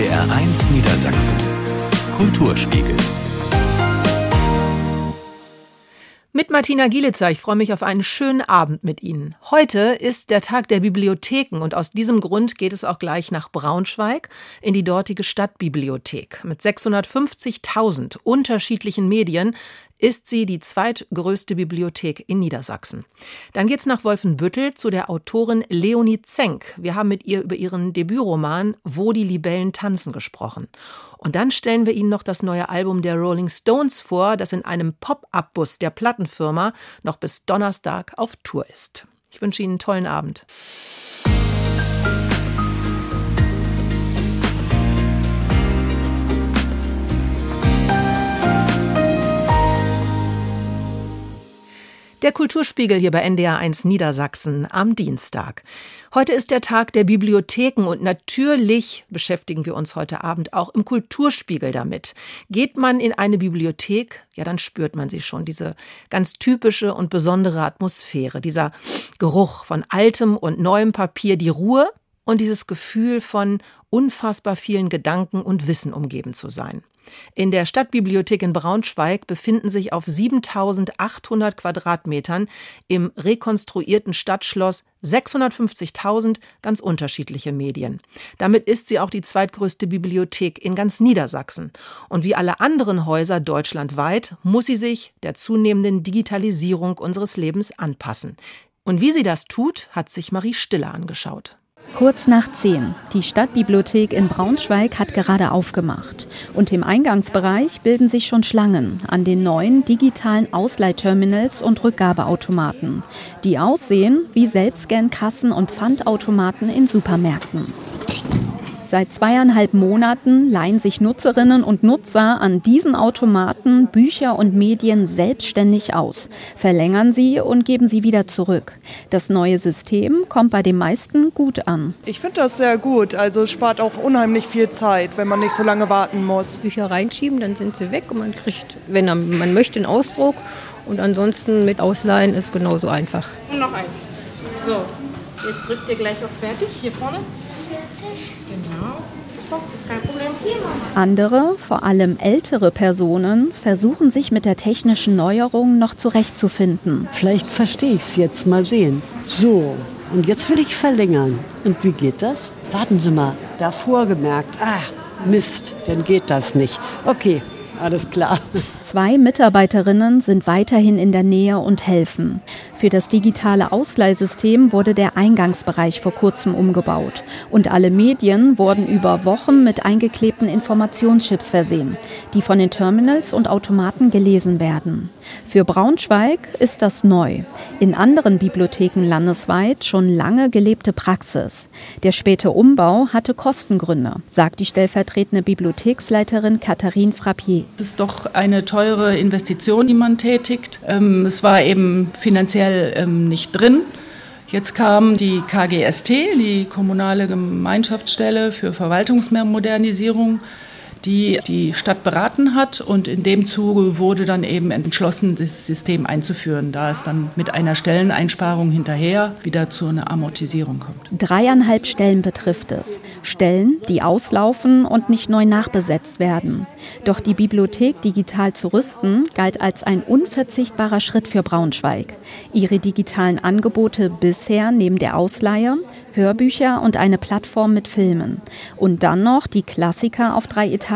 NDR1 Niedersachsen. Kulturspiegel. Mit Martina Gielitzer, ich freue mich auf einen schönen Abend mit Ihnen. Heute ist der Tag der Bibliotheken und aus diesem Grund geht es auch gleich nach Braunschweig in die dortige Stadtbibliothek. Mit 650.000 unterschiedlichen Medien ist sie die zweitgrößte Bibliothek in Niedersachsen. Dann geht's nach Wolfenbüttel zu der Autorin Leonie Zenk. Wir haben mit ihr über ihren Debütroman Wo die Libellen tanzen gesprochen. Und dann stellen wir Ihnen noch das neue Album der Rolling Stones vor, das in einem Pop-up-Bus der Plattenfirma noch bis Donnerstag auf Tour ist. Ich wünsche Ihnen einen tollen Abend. Der Kulturspiegel hier bei NDR1 Niedersachsen am Dienstag. Heute ist der Tag der Bibliotheken und natürlich beschäftigen wir uns heute Abend auch im Kulturspiegel damit. Geht man in eine Bibliothek, ja, dann spürt man sie schon, diese ganz typische und besondere Atmosphäre, dieser Geruch von altem und neuem Papier, die Ruhe und dieses Gefühl von unfassbar vielen Gedanken und Wissen umgeben zu sein. In der Stadtbibliothek in Braunschweig befinden sich auf 7800 Quadratmetern im rekonstruierten Stadtschloss 650.000 ganz unterschiedliche Medien. Damit ist sie auch die zweitgrößte Bibliothek in ganz Niedersachsen. Und wie alle anderen Häuser deutschlandweit muss sie sich der zunehmenden Digitalisierung unseres Lebens anpassen. Und wie sie das tut, hat sich Marie Stiller angeschaut. Kurz nach zehn. Die Stadtbibliothek in Braunschweig hat gerade aufgemacht. Und im Eingangsbereich bilden sich schon Schlangen an den neuen digitalen Ausleihterminals und Rückgabeautomaten, die aussehen wie Selbstscan-Kassen und Pfandautomaten in Supermärkten. Seit zweieinhalb Monaten leihen sich Nutzerinnen und Nutzer an diesen Automaten Bücher und Medien selbstständig aus, verlängern sie und geben sie wieder zurück. Das neue System kommt bei den meisten gut an. Ich finde das sehr gut. Also es spart auch unheimlich viel Zeit, wenn man nicht so lange warten muss. Bücher reinschieben, dann sind sie weg und man kriegt, wenn man möchte, einen Ausdruck. Und ansonsten mit Ausleihen ist genauso einfach. Und noch eins. So, jetzt drückt ihr gleich auf Fertig hier vorne. Genau. Das ist kein Problem. Andere, vor allem ältere Personen, versuchen sich mit der technischen Neuerung noch zurechtzufinden. Vielleicht verstehe ich es jetzt mal sehen. So, und jetzt will ich verlängern. Und wie geht das? Warten Sie mal, davor gemerkt. Ah, Mist, dann geht das nicht. Okay, alles klar. Zwei Mitarbeiterinnen sind weiterhin in der Nähe und helfen. Für das digitale Ausleihsystem wurde der Eingangsbereich vor kurzem umgebaut. Und alle Medien wurden über Wochen mit eingeklebten Informationschips versehen, die von den Terminals und Automaten gelesen werden. Für Braunschweig ist das neu. In anderen Bibliotheken landesweit schon lange gelebte Praxis. Der späte Umbau hatte Kostengründe, sagt die stellvertretende Bibliotheksleiterin Katharine Frappier. Es ist doch eine teure Investition, die man tätigt. Ähm, es war eben finanziell ähm, nicht drin. Jetzt kam die KGST, die kommunale Gemeinschaftsstelle für Verwaltungsmodernisierung die die Stadt beraten hat. Und in dem Zuge wurde dann eben entschlossen, das System einzuführen, da es dann mit einer Stelleneinsparung hinterher wieder zu einer Amortisierung kommt. Dreieinhalb Stellen betrifft es. Stellen, die auslaufen und nicht neu nachbesetzt werden. Doch die Bibliothek digital zu rüsten, galt als ein unverzichtbarer Schritt für Braunschweig. Ihre digitalen Angebote bisher neben der Ausleihe Hörbücher und eine Plattform mit Filmen. Und dann noch die Klassiker auf drei Etagen.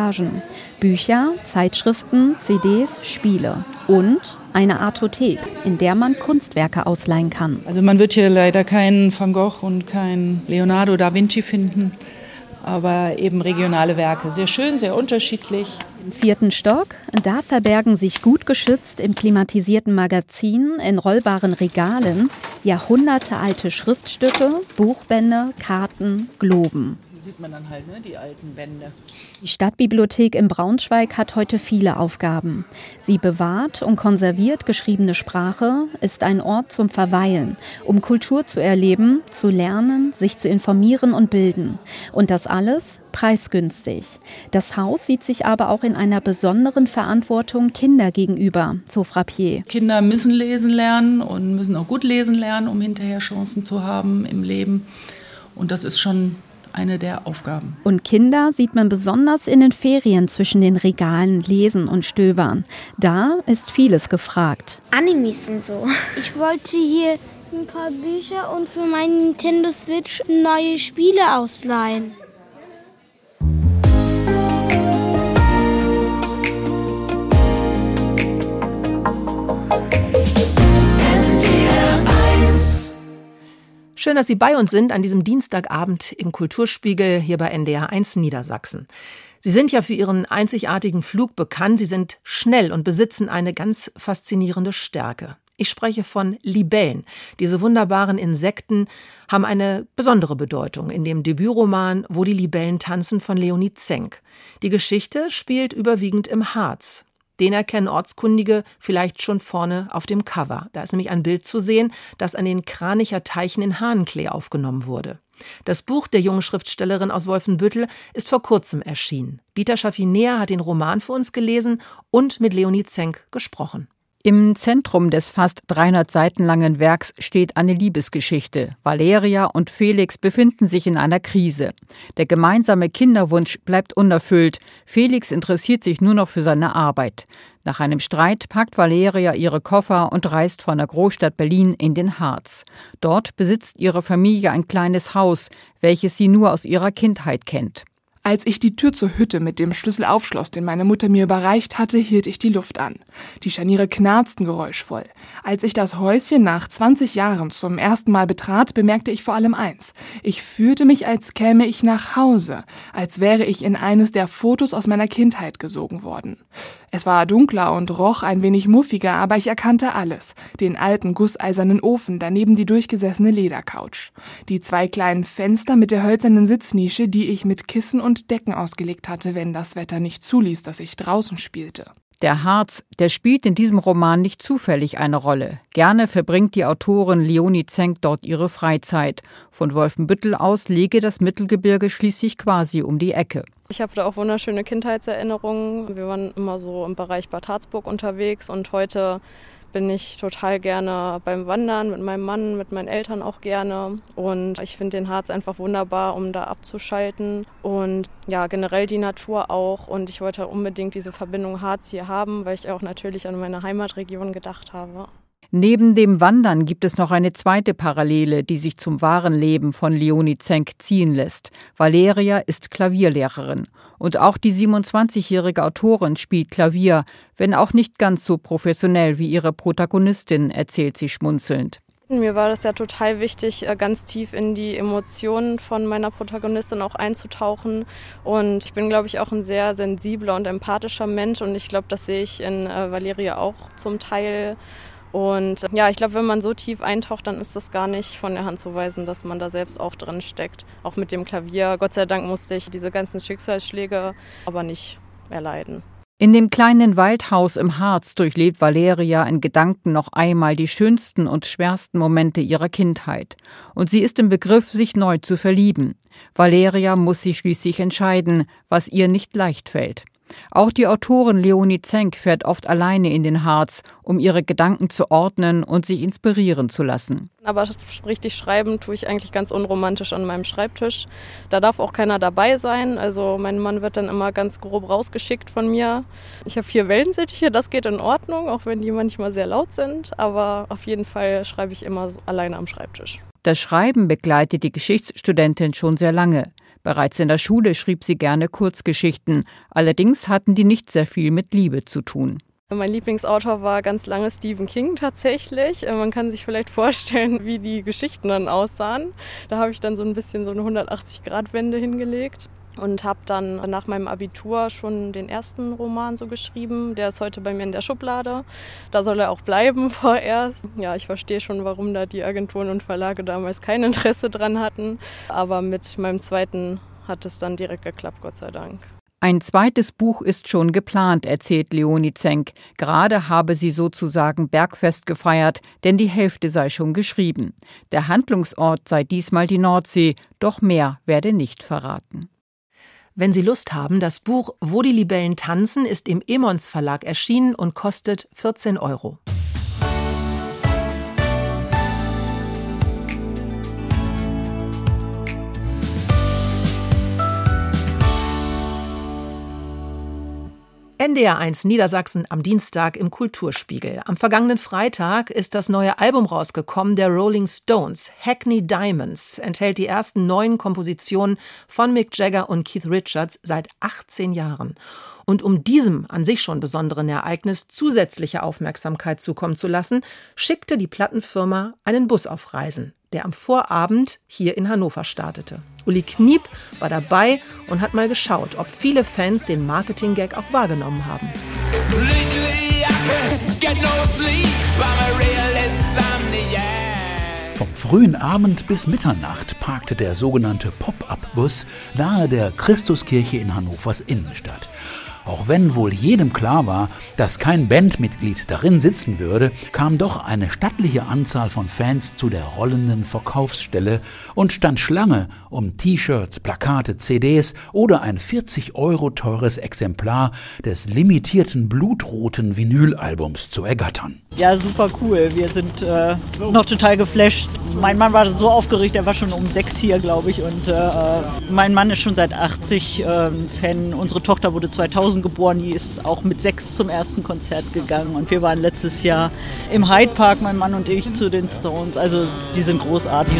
Bücher, Zeitschriften, CDs, Spiele. Und eine Artothek, in der man Kunstwerke ausleihen kann. Also man wird hier leider keinen Van Gogh und keinen Leonardo da Vinci finden, aber eben regionale Werke. Sehr schön, sehr unterschiedlich. Im vierten Stock, da verbergen sich gut geschützt im klimatisierten Magazin in rollbaren Regalen jahrhundertealte Schriftstücke, Buchbände, Karten, Globen sieht man dann halt ne, die alten Wände. Die Stadtbibliothek in Braunschweig hat heute viele Aufgaben. Sie bewahrt und konserviert geschriebene Sprache, ist ein Ort zum Verweilen, um Kultur zu erleben, zu lernen, sich zu informieren und bilden. Und das alles preisgünstig. Das Haus sieht sich aber auch in einer besonderen Verantwortung Kinder gegenüber, so Frappier. Kinder müssen lesen lernen und müssen auch gut lesen lernen, um hinterher Chancen zu haben im Leben. Und das ist schon eine der Aufgaben. Und Kinder sieht man besonders in den Ferien zwischen den Regalen lesen und stöbern. Da ist vieles gefragt. Animes sind so. Ich wollte hier ein paar Bücher und für meinen Nintendo Switch neue Spiele ausleihen. Schön, dass Sie bei uns sind an diesem Dienstagabend im Kulturspiegel hier bei NDR 1 Niedersachsen. Sie sind ja für Ihren einzigartigen Flug bekannt. Sie sind schnell und besitzen eine ganz faszinierende Stärke. Ich spreche von Libellen. Diese wunderbaren Insekten haben eine besondere Bedeutung in dem Debütroman Wo die Libellen tanzen von Leonie Zenk. Die Geschichte spielt überwiegend im Harz. Den erkennen Ortskundige vielleicht schon vorne auf dem Cover. Da ist nämlich ein Bild zu sehen, das an den Kranicher Teichen in Hahnklee aufgenommen wurde. Das Buch der jungen Schriftstellerin aus Wolfenbüttel ist vor kurzem erschienen. Dieter Schaffinea hat den Roman für uns gelesen und mit Leonie Zenk gesprochen. Im Zentrum des fast 300 Seiten langen Werks steht eine Liebesgeschichte. Valeria und Felix befinden sich in einer Krise. Der gemeinsame Kinderwunsch bleibt unerfüllt. Felix interessiert sich nur noch für seine Arbeit. Nach einem Streit packt Valeria ihre Koffer und reist von der Großstadt Berlin in den Harz. Dort besitzt ihre Familie ein kleines Haus, welches sie nur aus ihrer Kindheit kennt. Als ich die Tür zur Hütte mit dem Schlüssel aufschloss, den meine Mutter mir überreicht hatte, hielt ich die Luft an. Die Scharniere knarzten geräuschvoll. Als ich das Häuschen nach 20 Jahren zum ersten Mal betrat, bemerkte ich vor allem eins. Ich fühlte mich, als käme ich nach Hause, als wäre ich in eines der Fotos aus meiner Kindheit gesogen worden. Es war dunkler und roch ein wenig muffiger, aber ich erkannte alles. Den alten gusseisernen Ofen, daneben die durchgesessene Ledercouch. Die zwei kleinen Fenster mit der hölzernen Sitznische, die ich mit Kissen und Decken ausgelegt hatte, wenn das Wetter nicht zuließ, dass ich draußen spielte. Der Harz, der spielt in diesem Roman nicht zufällig eine Rolle. Gerne verbringt die Autorin Leonie Zenk dort ihre Freizeit. Von Wolfenbüttel aus lege das Mittelgebirge schließlich quasi um die Ecke. Ich habe da auch wunderschöne Kindheitserinnerungen. Wir waren immer so im Bereich Bad Harzburg unterwegs und heute bin ich total gerne beim Wandern mit meinem Mann, mit meinen Eltern auch gerne. Und ich finde den Harz einfach wunderbar, um da abzuschalten. Und ja, generell die Natur auch. Und ich wollte unbedingt diese Verbindung Harz hier haben, weil ich auch natürlich an meine Heimatregion gedacht habe. Neben dem Wandern gibt es noch eine zweite Parallele, die sich zum wahren Leben von Leonie Zenk ziehen lässt. Valeria ist Klavierlehrerin. Und auch die 27-jährige Autorin spielt Klavier, wenn auch nicht ganz so professionell wie ihre Protagonistin, erzählt sie schmunzelnd. Mir war das ja total wichtig, äh, ganz tief in die Emotionen von meiner Protagonistin auch einzutauchen. Und ich bin, glaube ich, auch ein sehr sensibler und empathischer Mensch. Und ich glaube, das sehe ich in äh, Valeria auch zum Teil. Und ja, ich glaube, wenn man so tief eintaucht, dann ist das gar nicht von der Hand zu weisen, dass man da selbst auch drin steckt. Auch mit dem Klavier. Gott sei Dank musste ich diese ganzen Schicksalsschläge aber nicht erleiden. In dem kleinen Waldhaus im Harz durchlebt Valeria in Gedanken noch einmal die schönsten und schwersten Momente ihrer Kindheit. Und sie ist im Begriff, sich neu zu verlieben. Valeria muss sich schließlich entscheiden, was ihr nicht leicht fällt. Auch die Autorin Leonie Zenk fährt oft alleine in den Harz, um ihre Gedanken zu ordnen und sich inspirieren zu lassen. Aber richtig schreiben tue ich eigentlich ganz unromantisch an meinem Schreibtisch. Da darf auch keiner dabei sein. Also mein Mann wird dann immer ganz grob rausgeschickt von mir. Ich habe vier Wellensittiche, das geht in Ordnung, auch wenn die manchmal sehr laut sind. Aber auf jeden Fall schreibe ich immer alleine am Schreibtisch. Das Schreiben begleitet die Geschichtsstudentin schon sehr lange. Bereits in der Schule schrieb sie gerne Kurzgeschichten, allerdings hatten die nicht sehr viel mit Liebe zu tun. Mein Lieblingsautor war ganz lange Stephen King tatsächlich. Äh, man kann sich vielleicht vorstellen, wie die Geschichten dann aussahen. Da habe ich dann so ein bisschen so eine 180-Grad-Wende hingelegt und habe dann nach meinem Abitur schon den ersten Roman so geschrieben. Der ist heute bei mir in der Schublade. Da soll er auch bleiben vorerst. Ja, ich verstehe schon, warum da die Agenturen und Verlage damals kein Interesse dran hatten. Aber mit meinem zweiten hat es dann direkt geklappt, Gott sei Dank. Ein zweites Buch ist schon geplant, erzählt Leonie Zenk. Gerade habe sie sozusagen Bergfest gefeiert, denn die Hälfte sei schon geschrieben. Der Handlungsort sei diesmal die Nordsee, doch mehr werde nicht verraten. Wenn Sie Lust haben, das Buch Wo die Libellen tanzen ist im Emons Verlag erschienen und kostet 14 Euro. NDR1 Niedersachsen am Dienstag im Kulturspiegel. Am vergangenen Freitag ist das neue Album rausgekommen der Rolling Stones. Hackney Diamonds enthält die ersten neuen Kompositionen von Mick Jagger und Keith Richards seit 18 Jahren. Und um diesem an sich schon besonderen Ereignis zusätzliche Aufmerksamkeit zukommen zu lassen, schickte die Plattenfirma einen Bus auf Reisen, der am Vorabend hier in Hannover startete. Uli Kniep war dabei und hat mal geschaut, ob viele Fans den Marketing-Gag auch wahrgenommen haben. Vom frühen Abend bis Mitternacht parkte der sogenannte Pop-up-Bus nahe der Christuskirche in Hannovers Innenstadt. Auch wenn wohl jedem klar war, dass kein Bandmitglied darin sitzen würde, kam doch eine stattliche Anzahl von Fans zu der rollenden Verkaufsstelle und stand Schlange, um T-Shirts, Plakate, CDs oder ein 40 Euro teures Exemplar des limitierten blutroten Vinylalbums zu ergattern. Ja, super cool. Wir sind äh, noch total geflasht. Mein Mann war so aufgeregt, er war schon um sechs hier, glaube ich. Und äh, mein Mann ist schon seit 80 äh, Fan. Unsere Tochter wurde 2000 geboren, die ist auch mit sechs zum ersten Konzert gegangen. Und wir waren letztes Jahr im Hyde Park, mein Mann und ich, zu den Stones. Also die sind großartig.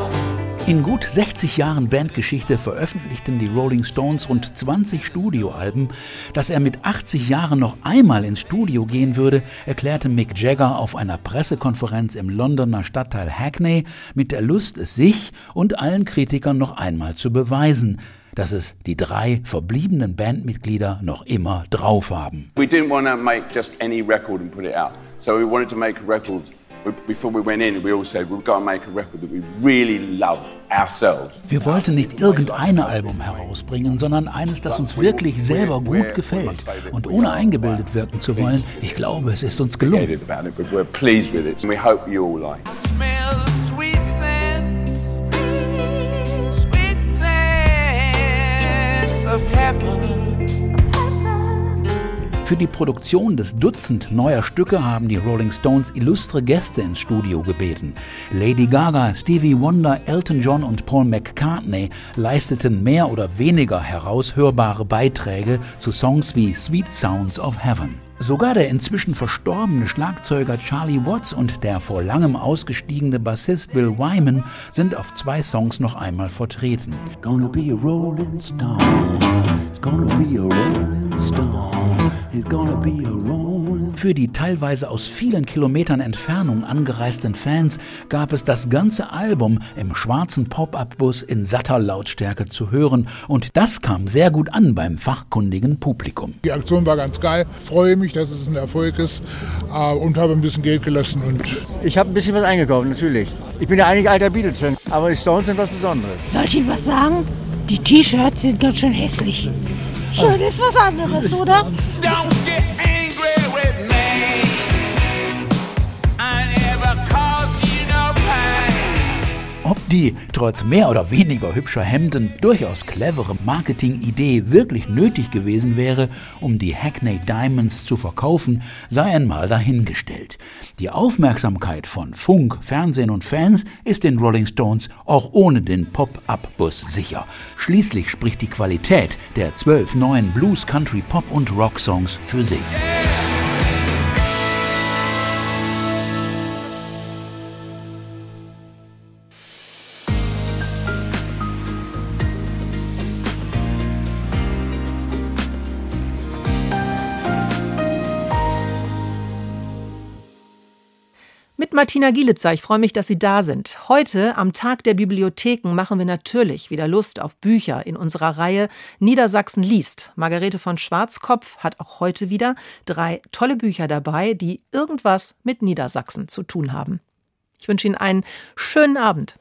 and. In gut 60 Jahren Bandgeschichte veröffentlichten die Rolling Stones rund 20 Studioalben. Dass er mit 80 Jahren noch einmal ins Studio gehen würde, erklärte Mick Jagger auf einer Pressekonferenz im Londoner Stadtteil Hackney mit der Lust, es sich und allen Kritikern noch einmal zu beweisen dass es die drei verbliebenen Bandmitglieder noch immer drauf haben. We didn't want to make just any record and put it out. So we wanted to make a record before we went in, we all said we've got to make a record that we really love ourselves. Wir wollten nicht irgendein Album herausbringen, sondern eines, das uns wirklich selber gut gefällt. Und ohne eingebildet wirken zu wollen, ich glaube, es ist uns gelungen. We're pleased Für die Produktion des Dutzend neuer Stücke haben die Rolling Stones illustre Gäste ins Studio gebeten. Lady Gaga, Stevie Wonder, Elton John und Paul McCartney leisteten mehr oder weniger heraushörbare Beiträge zu Songs wie Sweet Sounds of Heaven. Sogar der inzwischen verstorbene Schlagzeuger Charlie Watts und der vor langem ausgestiegene Bassist Bill Wyman sind auf zwei Songs noch einmal vertreten. Gonna be a rolling stone. It's gonna be a rolling stone. Für die teilweise aus vielen Kilometern Entfernung angereisten Fans gab es das ganze Album im schwarzen Pop-up-Bus in satter Lautstärke zu hören und das kam sehr gut an beim fachkundigen Publikum. Die Aktion war ganz geil, freue mich, dass es ein Erfolg ist äh, und habe ein bisschen Geld gelassen. Und ich habe ein bisschen was eingekauft, natürlich. Ich bin ja eigentlich alter Beatles-Fan, aber die Stones sind was Besonderes. Soll ich Ihnen was sagen? Die T-Shirts sind ganz schön hässlich. Schön ist was anderes, oder? Ob die trotz mehr oder weniger hübscher Hemden durchaus clevere Marketingidee wirklich nötig gewesen wäre, um die Hackney Diamonds zu verkaufen, sei einmal dahingestellt. Die Aufmerksamkeit von Funk, Fernsehen und Fans ist den Rolling Stones auch ohne den Pop-up-Bus sicher. Schließlich spricht die Qualität der zwölf neuen Blues, Country, Pop und Rock-Songs für sich. Mit Martina Gielitzer, ich freue mich, dass Sie da sind. Heute, am Tag der Bibliotheken, machen wir natürlich wieder Lust auf Bücher in unserer Reihe Niedersachsen liest. Margarete von Schwarzkopf hat auch heute wieder drei tolle Bücher dabei, die irgendwas mit Niedersachsen zu tun haben. Ich wünsche Ihnen einen schönen Abend.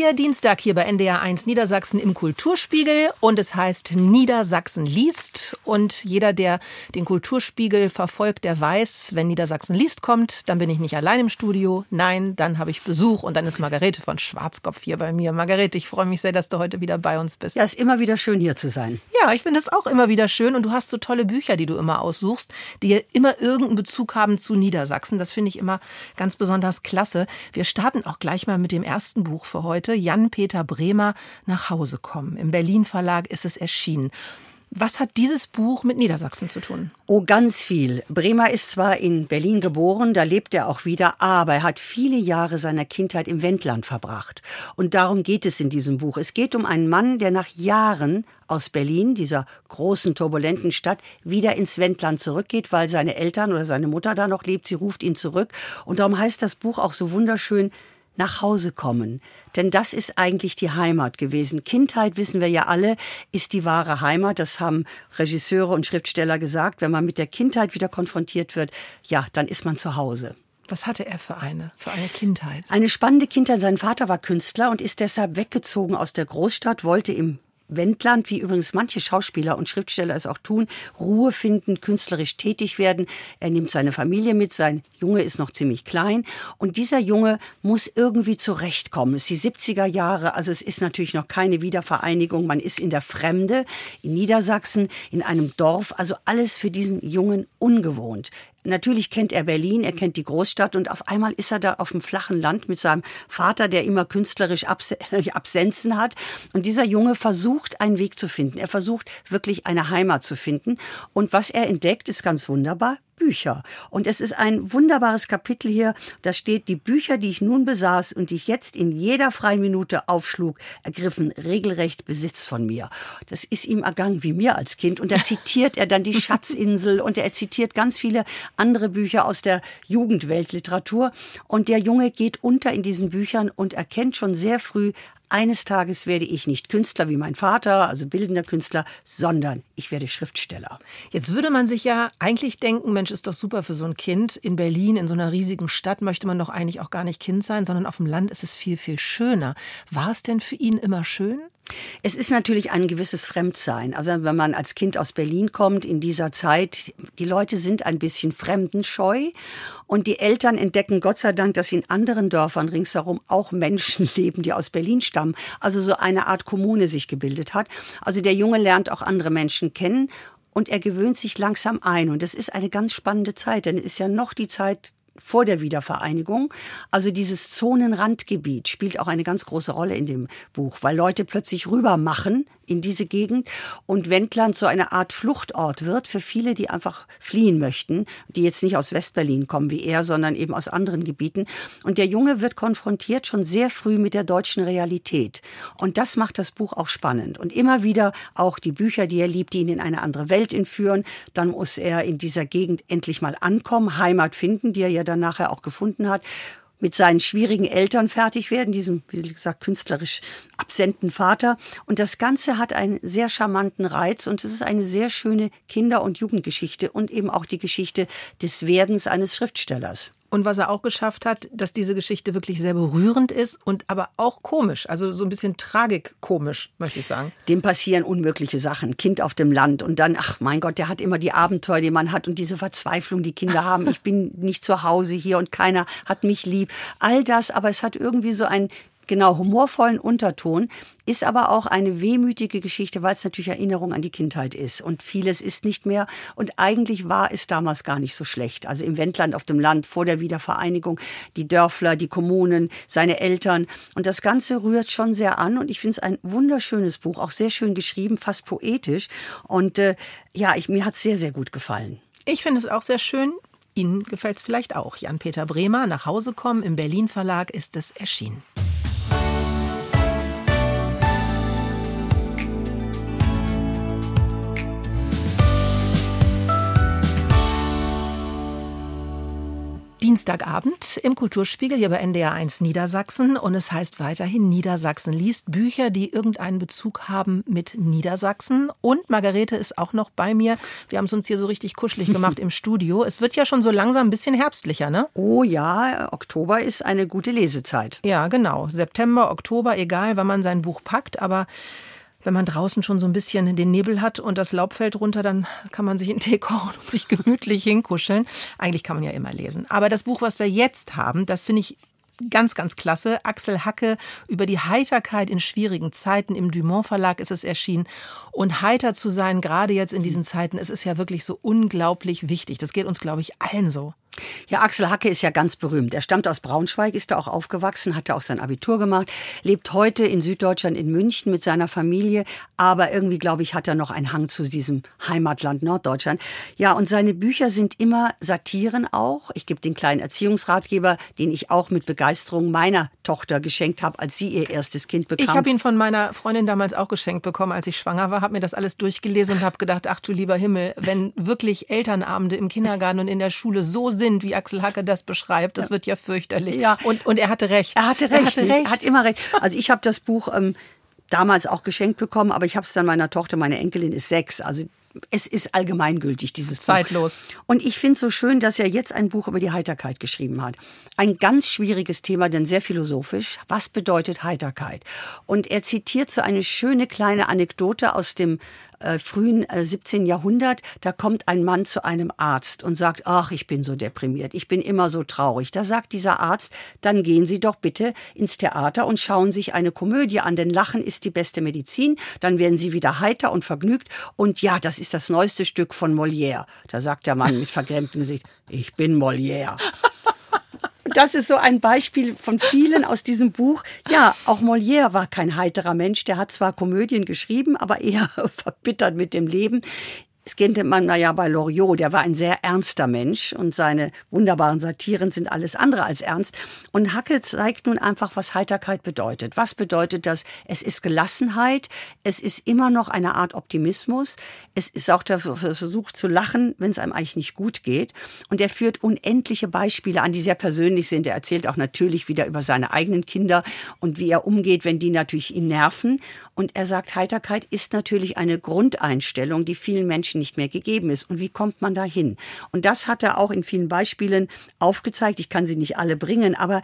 Ihr Dienstag hier bei NDR 1 Niedersachsen im Kulturspiegel und es heißt Niedersachsen liest. Und jeder, der den Kulturspiegel verfolgt, der weiß, wenn Niedersachsen liest kommt, dann bin ich nicht allein im Studio. Nein, dann habe ich Besuch und dann ist Margarete von Schwarzkopf hier bei mir. Margarete, ich freue mich sehr, dass du heute wieder bei uns bist. Ja, ist immer wieder schön hier zu sein. Ja, ich finde es auch immer wieder schön und du hast so tolle Bücher, die du immer aussuchst, die immer irgendeinen Bezug haben zu Niedersachsen. Das finde ich immer ganz besonders klasse. Wir starten auch gleich mal mit dem ersten Buch für heute, Jan-Peter Bremer, Nach Hause kommen. Im Berlin Verlag ist es erschienen. Was hat dieses Buch mit Niedersachsen zu tun? Oh, ganz viel. Bremer ist zwar in Berlin geboren, da lebt er auch wieder, aber er hat viele Jahre seiner Kindheit im Wendland verbracht. Und darum geht es in diesem Buch. Es geht um einen Mann, der nach Jahren aus Berlin, dieser großen, turbulenten Stadt, wieder ins Wendland zurückgeht, weil seine Eltern oder seine Mutter da noch lebt. Sie ruft ihn zurück. Und darum heißt das Buch auch so wunderschön nach Hause kommen. Denn das ist eigentlich die Heimat gewesen. Kindheit, wissen wir ja alle, ist die wahre Heimat. Das haben Regisseure und Schriftsteller gesagt. Wenn man mit der Kindheit wieder konfrontiert wird, ja, dann ist man zu Hause. Was hatte er für eine, für eine Kindheit? Eine spannende Kindheit. Sein Vater war Künstler und ist deshalb weggezogen aus der Großstadt, wollte im Wendland, wie übrigens manche Schauspieler und Schriftsteller es auch tun, Ruhe finden, künstlerisch tätig werden. Er nimmt seine Familie mit, sein Junge ist noch ziemlich klein und dieser Junge muss irgendwie zurechtkommen. Es ist die 70er Jahre, also es ist natürlich noch keine Wiedervereinigung, man ist in der Fremde, in Niedersachsen, in einem Dorf, also alles für diesen Jungen ungewohnt. Natürlich kennt er Berlin, er kennt die Großstadt und auf einmal ist er da auf dem flachen Land mit seinem Vater, der immer künstlerisch Abs Absenzen hat. Und dieser Junge versucht, einen Weg zu finden. Er versucht wirklich eine Heimat zu finden. Und was er entdeckt, ist ganz wunderbar. Bücher. Und es ist ein wunderbares Kapitel hier. Da steht, die Bücher, die ich nun besaß und die ich jetzt in jeder freien Minute aufschlug, ergriffen regelrecht Besitz von mir. Das ist ihm ergangen wie mir als Kind. Und da zitiert er dann die Schatzinsel und er zitiert ganz viele andere Bücher aus der Jugendweltliteratur. Und der Junge geht unter in diesen Büchern und erkennt schon sehr früh, eines Tages werde ich nicht Künstler wie mein Vater, also bildender Künstler, sondern ich werde Schriftsteller. Jetzt würde man sich ja eigentlich denken, Mensch, ist doch super für so ein Kind. In Berlin, in so einer riesigen Stadt, möchte man doch eigentlich auch gar nicht Kind sein, sondern auf dem Land ist es viel, viel schöner. War es denn für ihn immer schön? Es ist natürlich ein gewisses Fremdsein. Also wenn man als Kind aus Berlin kommt in dieser Zeit, die Leute sind ein bisschen fremdenscheu und die Eltern entdecken Gott sei Dank, dass in anderen Dörfern ringsherum auch Menschen leben, die aus Berlin stammen. Also so eine Art Kommune sich gebildet hat. Also der Junge lernt auch andere Menschen kennen und er gewöhnt sich langsam ein. Und das ist eine ganz spannende Zeit, denn es ist ja noch die Zeit vor der Wiedervereinigung. Also dieses Zonenrandgebiet spielt auch eine ganz große Rolle in dem Buch, weil Leute plötzlich rüber machen in diese Gegend und Wendland so eine Art Fluchtort wird für viele, die einfach fliehen möchten, die jetzt nicht aus Westberlin kommen wie er, sondern eben aus anderen Gebieten. Und der Junge wird konfrontiert schon sehr früh mit der deutschen Realität. Und das macht das Buch auch spannend. Und immer wieder auch die Bücher, die er liebt, die ihn in eine andere Welt entführen. Dann muss er in dieser Gegend endlich mal ankommen, Heimat finden, die er ja dann nachher auch gefunden hat mit seinen schwierigen Eltern fertig werden, diesem, wie gesagt, künstlerisch absenten Vater. Und das Ganze hat einen sehr charmanten Reiz und es ist eine sehr schöne Kinder- und Jugendgeschichte und eben auch die Geschichte des Werdens eines Schriftstellers. Und was er auch geschafft hat, dass diese Geschichte wirklich sehr berührend ist und aber auch komisch, also so ein bisschen tragikomisch, möchte ich sagen. Dem passieren unmögliche Sachen. Kind auf dem Land und dann, ach mein Gott, der hat immer die Abenteuer, die man hat und diese Verzweiflung, die Kinder haben. Ich bin nicht zu Hause hier und keiner hat mich lieb. All das, aber es hat irgendwie so ein genau humorvollen Unterton, ist aber auch eine wehmütige Geschichte, weil es natürlich Erinnerung an die Kindheit ist. Und vieles ist nicht mehr. Und eigentlich war es damals gar nicht so schlecht. Also im Wendland auf dem Land vor der Wiedervereinigung, die Dörfler, die Kommunen, seine Eltern. Und das Ganze rührt schon sehr an. Und ich finde es ein wunderschönes Buch, auch sehr schön geschrieben, fast poetisch. Und äh, ja, ich, mir hat es sehr, sehr gut gefallen. Ich finde es auch sehr schön. Ihnen gefällt es vielleicht auch. Jan-Peter Bremer, nach Hause kommen, im Berlin Verlag ist es erschienen. Dienstagabend im Kulturspiegel hier bei NDR 1 Niedersachsen und es heißt weiterhin Niedersachsen liest Bücher, die irgendeinen Bezug haben mit Niedersachsen und Margarete ist auch noch bei mir. Wir haben es uns hier so richtig kuschelig gemacht im Studio. Es wird ja schon so langsam ein bisschen herbstlicher, ne? Oh ja, Oktober ist eine gute Lesezeit. Ja, genau. September, Oktober, egal, wann man sein Buch packt, aber wenn man draußen schon so ein bisschen den Nebel hat und das Laub fällt runter, dann kann man sich einen Tee kochen und sich gemütlich hinkuscheln. Eigentlich kann man ja immer lesen. Aber das Buch, was wir jetzt haben, das finde ich ganz, ganz klasse. Axel Hacke über die Heiterkeit in schwierigen Zeiten. Im Dumont Verlag ist es erschienen. Und heiter zu sein, gerade jetzt in diesen Zeiten, es ist ja wirklich so unglaublich wichtig. Das geht uns, glaube ich, allen so. Ja, Axel Hacke ist ja ganz berühmt. Er stammt aus Braunschweig, ist da auch aufgewachsen, hat da auch sein Abitur gemacht, lebt heute in Süddeutschland in München mit seiner Familie, aber irgendwie, glaube ich, hat er noch einen Hang zu diesem Heimatland Norddeutschland. Ja, und seine Bücher sind immer Satiren auch. Ich gebe den kleinen Erziehungsratgeber, den ich auch mit Begeisterung meiner Tochter geschenkt habe, als sie ihr erstes Kind bekam. Ich habe ihn von meiner Freundin damals auch geschenkt bekommen, als ich schwanger war, habe mir das alles durchgelesen und habe gedacht, ach du lieber Himmel, wenn wirklich Elternabende im Kindergarten und in der Schule so sind, wie Axel Hacke das beschreibt. Das ja. wird ja fürchterlich. Ja. Und, und er hatte recht. Er hatte recht. Er, hatte recht. hat immer recht. Also ich habe das Buch ähm, damals auch geschenkt bekommen, aber ich habe es dann meiner Tochter, meine Enkelin ist sechs, also es ist allgemeingültig, dieses Zeitlos. Buch. Und ich finde es so schön, dass er jetzt ein Buch über die Heiterkeit geschrieben hat. Ein ganz schwieriges Thema, denn sehr philosophisch. Was bedeutet Heiterkeit? Und er zitiert so eine schöne kleine Anekdote aus dem äh, frühen äh, 17. Jahrhundert, da kommt ein Mann zu einem Arzt und sagt, ach, ich bin so deprimiert, ich bin immer so traurig. Da sagt dieser Arzt, dann gehen Sie doch bitte ins Theater und schauen sich eine Komödie an, denn Lachen ist die beste Medizin, dann werden Sie wieder heiter und vergnügt und ja, das ist das neueste Stück von Molière. Da sagt der Mann mit vergrämtem Gesicht, ich bin Molière das ist so ein Beispiel von vielen aus diesem Buch. Ja, auch Molière war kein heiterer Mensch. Der hat zwar Komödien geschrieben, aber eher verbittert mit dem Leben. Es kennt man ja bei Loriot, der war ein sehr ernster Mensch und seine wunderbaren Satiren sind alles andere als ernst. Und Hacke zeigt nun einfach, was Heiterkeit bedeutet. Was bedeutet das? Es ist Gelassenheit, es ist immer noch eine Art Optimismus, es ist auch der Versuch zu lachen, wenn es einem eigentlich nicht gut geht. Und er führt unendliche Beispiele an, die sehr persönlich sind. Er erzählt auch natürlich wieder über seine eigenen Kinder und wie er umgeht, wenn die natürlich ihn nerven. Und er sagt, Heiterkeit ist natürlich eine Grundeinstellung, die vielen Menschen nicht mehr gegeben ist. Und wie kommt man da hin? Und das hat er auch in vielen Beispielen aufgezeigt. Ich kann sie nicht alle bringen, aber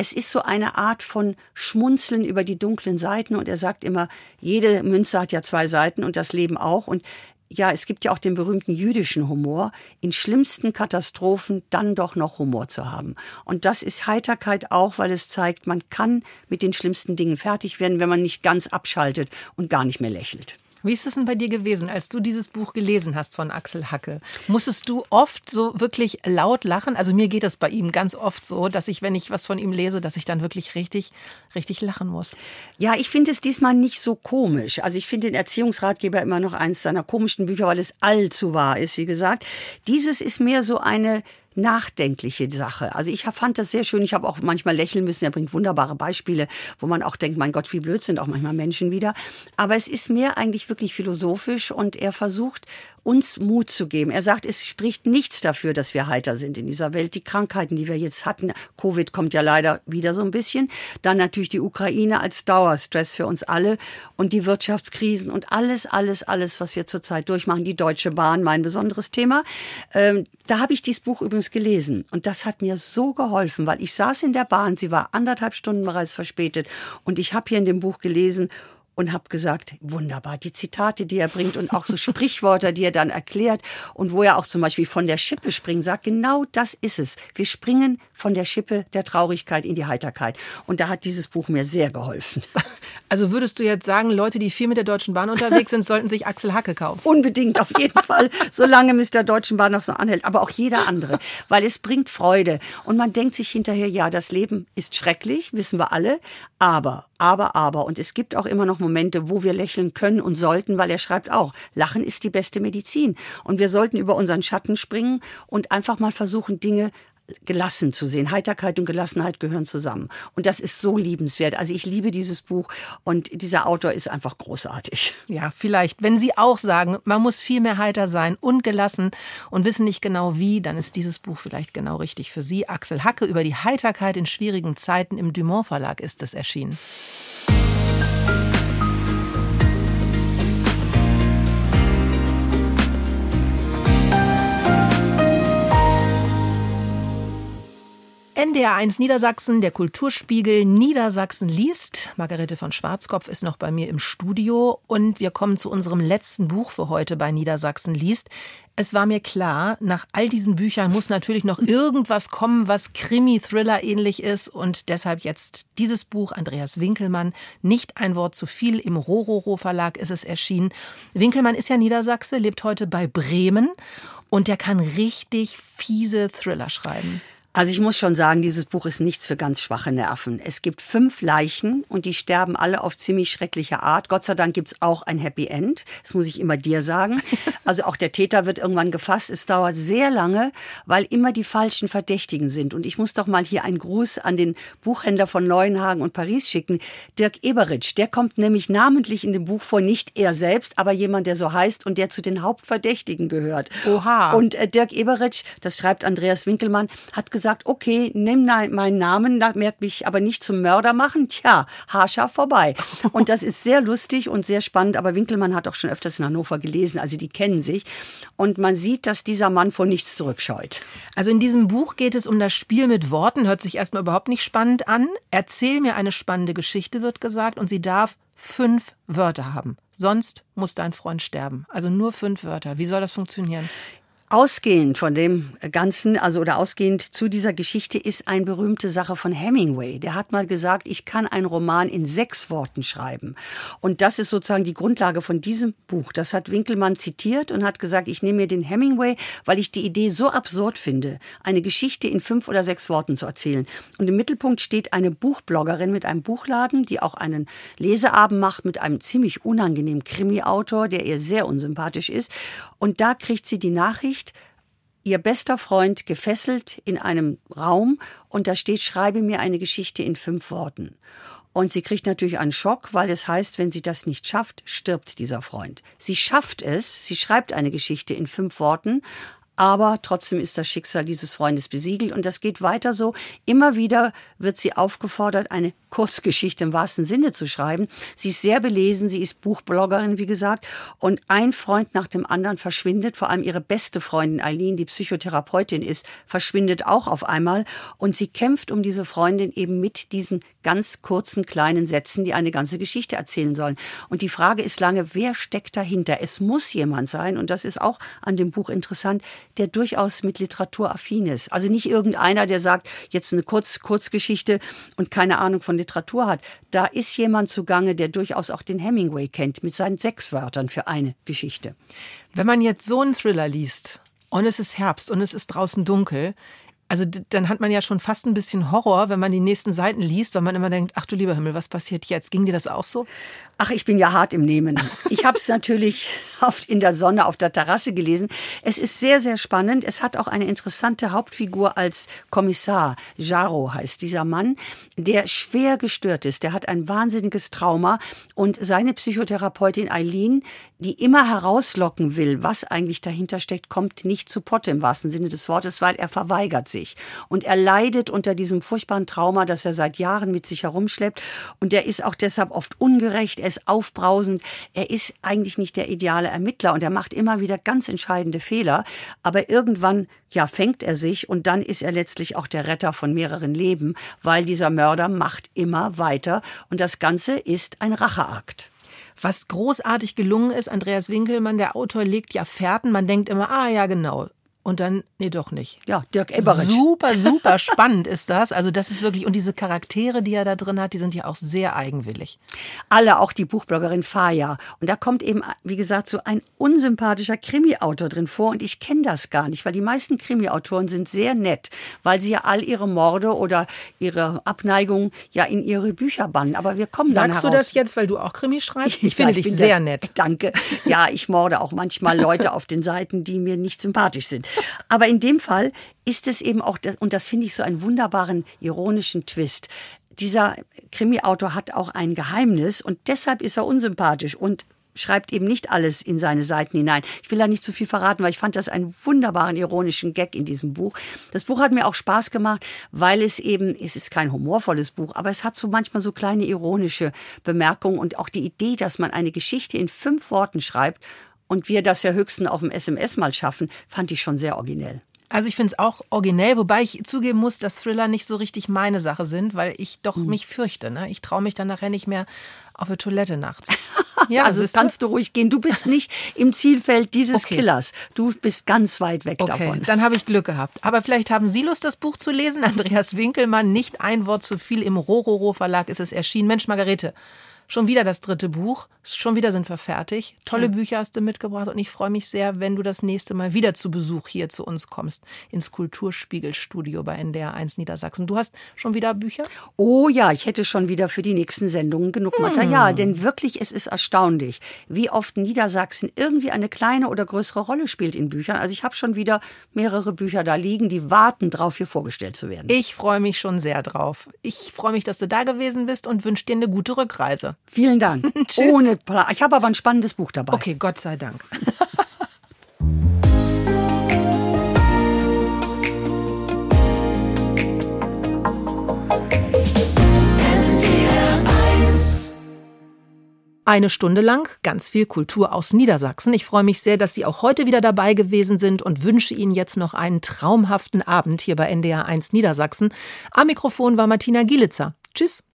es ist so eine Art von Schmunzeln über die dunklen Seiten und er sagt immer, jede Münze hat ja zwei Seiten und das Leben auch und ja, es gibt ja auch den berühmten jüdischen Humor, in schlimmsten Katastrophen dann doch noch Humor zu haben. Und das ist Heiterkeit auch, weil es zeigt, man kann mit den schlimmsten Dingen fertig werden, wenn man nicht ganz abschaltet und gar nicht mehr lächelt. Wie ist es denn bei dir gewesen, als du dieses Buch gelesen hast von Axel Hacke? Musstest du oft so wirklich laut lachen? Also mir geht es bei ihm ganz oft so, dass ich, wenn ich was von ihm lese, dass ich dann wirklich richtig, richtig lachen muss. Ja, ich finde es diesmal nicht so komisch. Also ich finde den Erziehungsratgeber immer noch eins seiner komischen Bücher, weil es allzu wahr ist, wie gesagt. Dieses ist mehr so eine nachdenkliche Sache. Also ich fand das sehr schön. Ich habe auch manchmal lächeln müssen. Er bringt wunderbare Beispiele, wo man auch denkt, mein Gott, wie blöd sind auch manchmal Menschen wieder. Aber es ist mehr eigentlich wirklich philosophisch und er versucht uns Mut zu geben. Er sagt, es spricht nichts dafür, dass wir heiter sind in dieser Welt. Die Krankheiten, die wir jetzt hatten, Covid kommt ja leider wieder so ein bisschen. Dann natürlich die Ukraine als Dauerstress für uns alle und die Wirtschaftskrisen und alles, alles, alles, was wir zurzeit durchmachen. Die Deutsche Bahn, mein besonderes Thema. Ähm, da habe ich dieses Buch übrigens gelesen und das hat mir so geholfen, weil ich saß in der Bahn, sie war anderthalb Stunden bereits verspätet und ich habe hier in dem Buch gelesen und habe gesagt, wunderbar, die Zitate, die er bringt und auch so Sprichwörter, die er dann erklärt und wo er auch zum Beispiel von der Schippe springt, sagt, genau das ist es. Wir springen von der Schippe der Traurigkeit in die Heiterkeit. Und da hat dieses Buch mir sehr geholfen. Also würdest du jetzt sagen, Leute, die viel mit der Deutschen Bahn unterwegs sind, sollten sich Axel Hacke kaufen? Unbedingt, auf jeden Fall, solange es der Deutschen Bahn noch so anhält, aber auch jeder andere, weil es bringt Freude. Und man denkt sich hinterher, ja, das Leben ist schrecklich, wissen wir alle, aber, aber, aber. Und es gibt auch immer noch Momente, wo wir lächeln können und sollten, weil er schreibt auch, Lachen ist die beste Medizin. Und wir sollten über unseren Schatten springen und einfach mal versuchen, Dinge gelassen zu sehen. Heiterkeit und Gelassenheit gehören zusammen. Und das ist so liebenswert. Also ich liebe dieses Buch und dieser Autor ist einfach großartig. Ja, vielleicht. Wenn Sie auch sagen, man muss viel mehr heiter sein und gelassen und wissen nicht genau wie, dann ist dieses Buch vielleicht genau richtig für Sie. Axel Hacke über die Heiterkeit in schwierigen Zeiten im Dumont Verlag ist es erschienen. NDR1 Niedersachsen, der Kulturspiegel Niedersachsen liest. Margarete von Schwarzkopf ist noch bei mir im Studio und wir kommen zu unserem letzten Buch für heute bei Niedersachsen liest. Es war mir klar, nach all diesen Büchern muss natürlich noch irgendwas kommen, was Krimi-Thriller ähnlich ist und deshalb jetzt dieses Buch Andreas Winkelmann, nicht ein Wort zu viel, im Rororo Verlag ist es erschienen. Winkelmann ist ja Niedersachse, lebt heute bei Bremen und der kann richtig fiese Thriller schreiben. Also ich muss schon sagen, dieses Buch ist nichts für ganz schwache Nerven. Es gibt fünf Leichen und die sterben alle auf ziemlich schreckliche Art. Gott sei Dank gibt's auch ein Happy End. Das muss ich immer dir sagen. Also auch der Täter wird irgendwann gefasst. Es dauert sehr lange, weil immer die falschen Verdächtigen sind. Und ich muss doch mal hier einen Gruß an den Buchhändler von Neuenhagen und Paris schicken. Dirk Eberitsch, der kommt nämlich namentlich in dem Buch vor. Nicht er selbst, aber jemand, der so heißt und der zu den Hauptverdächtigen gehört. Oha. Und äh, Dirk Eberitsch, das schreibt Andreas Winkelmann, hat gesagt, gesagt, okay, nimm meinen Namen, werd mich aber nicht zum Mörder machen. Tja, haarscharf vorbei. Und das ist sehr lustig und sehr spannend. Aber Winkelmann hat auch schon öfters in Hannover gelesen, also die kennen sich. Und man sieht, dass dieser Mann vor nichts zurückscheut. Also in diesem Buch geht es um das Spiel mit Worten. Hört sich erstmal überhaupt nicht spannend an. Erzähl mir eine spannende Geschichte, wird gesagt. Und sie darf fünf Wörter haben. Sonst muss dein Freund sterben. Also nur fünf Wörter. Wie soll das funktionieren? Ausgehend von dem Ganzen, also oder ausgehend zu dieser Geschichte ist eine berühmte Sache von Hemingway. Der hat mal gesagt, ich kann einen Roman in sechs Worten schreiben. Und das ist sozusagen die Grundlage von diesem Buch. Das hat Winkelmann zitiert und hat gesagt, ich nehme mir den Hemingway, weil ich die Idee so absurd finde, eine Geschichte in fünf oder sechs Worten zu erzählen. Und im Mittelpunkt steht eine Buchbloggerin mit einem Buchladen, die auch einen Leseabend macht mit einem ziemlich unangenehmen Krimi-Autor, der ihr sehr unsympathisch ist. Und da kriegt sie die Nachricht, ihr bester Freund gefesselt in einem Raum und da steht, schreibe mir eine Geschichte in fünf Worten. Und sie kriegt natürlich einen Schock, weil es heißt, wenn sie das nicht schafft, stirbt dieser Freund. Sie schafft es, sie schreibt eine Geschichte in fünf Worten, aber trotzdem ist das Schicksal dieses Freundes besiegelt und das geht weiter so. Immer wieder wird sie aufgefordert, eine Kurzgeschichte im wahrsten Sinne zu schreiben. Sie ist sehr belesen, sie ist Buchbloggerin, wie gesagt, und ein Freund nach dem anderen verschwindet, vor allem ihre beste Freundin Eileen, die Psychotherapeutin ist, verschwindet auch auf einmal und sie kämpft um diese Freundin eben mit diesen ganz kurzen kleinen Sätzen, die eine ganze Geschichte erzählen sollen. Und die Frage ist lange, wer steckt dahinter? Es muss jemand sein und das ist auch an dem Buch interessant, der durchaus mit Literatur affin ist. Also nicht irgendeiner, der sagt, jetzt eine Kurz Kurzgeschichte und keine Ahnung von Literatur hat. Da ist jemand zugange, der durchaus auch den Hemingway kennt, mit seinen sechs Wörtern für eine Geschichte. Wenn man jetzt so einen Thriller liest und es ist Herbst und es ist draußen dunkel, also dann hat man ja schon fast ein bisschen Horror, wenn man die nächsten Seiten liest, weil man immer denkt, ach du lieber Himmel, was passiert jetzt? Ging dir das auch so? Ach, ich bin ja hart im Nehmen. Ich habe es natürlich oft in der Sonne auf der Terrasse gelesen. Es ist sehr, sehr spannend. Es hat auch eine interessante Hauptfigur als Kommissar. Jaro heißt dieser Mann, der schwer gestört ist. Der hat ein wahnsinniges Trauma und seine Psychotherapeutin Eileen, die immer herauslocken will, was eigentlich dahinter steckt, kommt nicht zu Potte im wahrsten Sinne des Wortes, weil er verweigert sich. Und er leidet unter diesem furchtbaren Trauma, das er seit Jahren mit sich herumschleppt. Und er ist auch deshalb oft ungerecht. Er ist aufbrausend. Er ist eigentlich nicht der ideale Ermittler und er macht immer wieder ganz entscheidende Fehler. Aber irgendwann, ja, fängt er sich und dann ist er letztlich auch der Retter von mehreren Leben, weil dieser Mörder macht immer weiter und das Ganze ist ein Racheakt. Was großartig gelungen ist, Andreas Winkelmann, der Autor, legt ja Fährten. Man denkt immer, ah ja, genau, und dann, nee, doch nicht. Ja, Dirk Eberitsch. Super, super spannend ist das. Also das ist wirklich, und diese Charaktere, die er da drin hat, die sind ja auch sehr eigenwillig. Alle, auch die Buchbloggerin Faja. Und da kommt eben, wie gesagt, so ein unsympathischer Krimi-Autor drin vor. Und ich kenne das gar nicht, weil die meisten Krimi-Autoren sind sehr nett, weil sie ja all ihre Morde oder ihre Abneigung ja in ihre Bücher bannen. Aber wir kommen Sagst dann du heraus. das jetzt, weil du auch Krimi schreibst? Ich finde dich sehr nett. Danke. Ja, ich morde auch manchmal Leute auf den Seiten, die mir nicht sympathisch sind. Aber in dem Fall ist es eben auch, das, und das finde ich so einen wunderbaren, ironischen Twist. Dieser Krimi-Autor hat auch ein Geheimnis und deshalb ist er unsympathisch und schreibt eben nicht alles in seine Seiten hinein. Ich will da nicht zu viel verraten, weil ich fand das einen wunderbaren ironischen Gag in diesem Buch. Das Buch hat mir auch Spaß gemacht, weil es eben, es ist kein humorvolles Buch, aber es hat so manchmal so kleine ironische Bemerkungen und auch die Idee, dass man eine Geschichte in fünf Worten schreibt und wir das ja höchstens auf dem SMS mal schaffen, fand ich schon sehr originell. Also ich finde es auch originell, wobei ich zugeben muss, dass Thriller nicht so richtig meine Sache sind, weil ich doch hm. mich fürchte. Ne? Ich traue mich dann nachher nicht mehr auf der Toilette nachts. Ja, also kannst du ruhig gehen. Du bist nicht im Zielfeld dieses okay. Killers. Du bist ganz weit weg okay, davon. Dann habe ich Glück gehabt. Aber vielleicht haben Sie Lust, das Buch zu lesen. Andreas Winkelmann, nicht ein Wort zu viel. Im Rororo Verlag ist es erschienen. Mensch, Margarete, Schon wieder das dritte Buch. Schon wieder sind wir fertig. Tolle ja. Bücher hast du mitgebracht und ich freue mich sehr, wenn du das nächste Mal wieder zu Besuch hier zu uns kommst, ins Kulturspiegelstudio bei NDR 1 Niedersachsen. Du hast schon wieder Bücher? Oh ja, ich hätte schon wieder für die nächsten Sendungen genug hm. Material, denn wirklich, es ist erstaunlich, wie oft Niedersachsen irgendwie eine kleine oder größere Rolle spielt in Büchern. Also ich habe schon wieder mehrere Bücher da liegen, die warten drauf, hier vorgestellt zu werden. Ich freue mich schon sehr drauf. Ich freue mich, dass du da gewesen bist und wünsche dir eine gute Rückreise. Vielen Dank. Ohne Plan. Ich habe aber ein spannendes Buch dabei. Okay, Gott sei Dank. Eine Stunde lang ganz viel Kultur aus Niedersachsen. Ich freue mich sehr, dass Sie auch heute wieder dabei gewesen sind und wünsche Ihnen jetzt noch einen traumhaften Abend hier bei NDR 1 Niedersachsen. Am Mikrofon war Martina Gielitzer. Tschüss.